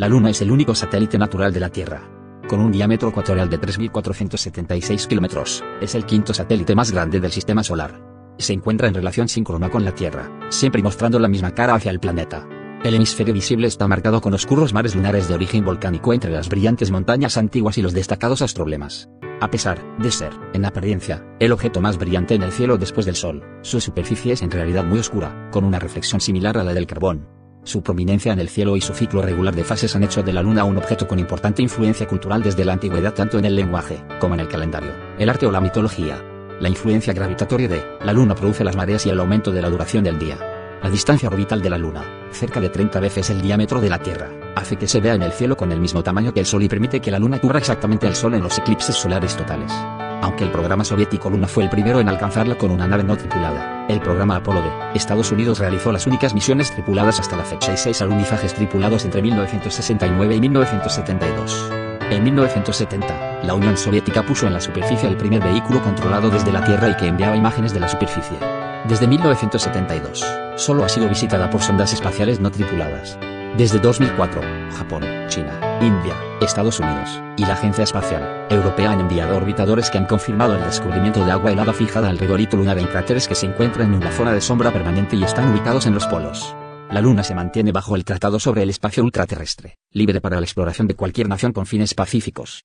La Luna es el único satélite natural de la Tierra. Con un diámetro ecuatorial de 3.476 kilómetros, es el quinto satélite más grande del sistema solar. Se encuentra en relación síncrona con la Tierra, siempre mostrando la misma cara hacia el planeta. El hemisferio visible está marcado con oscuros mares lunares de origen volcánico entre las brillantes montañas antiguas y los destacados astroblemas. A pesar de ser, en apariencia, el objeto más brillante en el cielo después del Sol, su superficie es en realidad muy oscura, con una reflexión similar a la del carbón. Su prominencia en el cielo y su ciclo regular de fases han hecho de la Luna un objeto con importante influencia cultural desde la antigüedad tanto en el lenguaje, como en el calendario, el arte o la mitología. La influencia gravitatoria de la Luna produce las mareas y el aumento de la duración del día. La distancia orbital de la Luna, cerca de 30 veces el diámetro de la Tierra, hace que se vea en el cielo con el mismo tamaño que el Sol y permite que la Luna cubra exactamente al Sol en los eclipses solares totales. Aunque el programa soviético Luna fue el primero en alcanzarla con una nave no tripulada, el programa Apolo de Estados Unidos realizó las únicas misiones tripuladas hasta la fecha y seis alunizajes tripulados entre 1969 y 1972. En 1970, la Unión Soviética puso en la superficie el primer vehículo controlado desde la Tierra y que enviaba imágenes de la superficie. Desde 1972, solo ha sido visitada por sondas espaciales no tripuladas. Desde 2004, Japón, China, India, Estados Unidos y la Agencia Espacial Europea han enviado orbitadores que han confirmado el descubrimiento de agua helada fijada alrededor lunar en cráteres que se encuentran en una zona de sombra permanente y están ubicados en los polos. La Luna se mantiene bajo el Tratado sobre el Espacio Ultraterrestre, libre para la exploración de cualquier nación con fines pacíficos.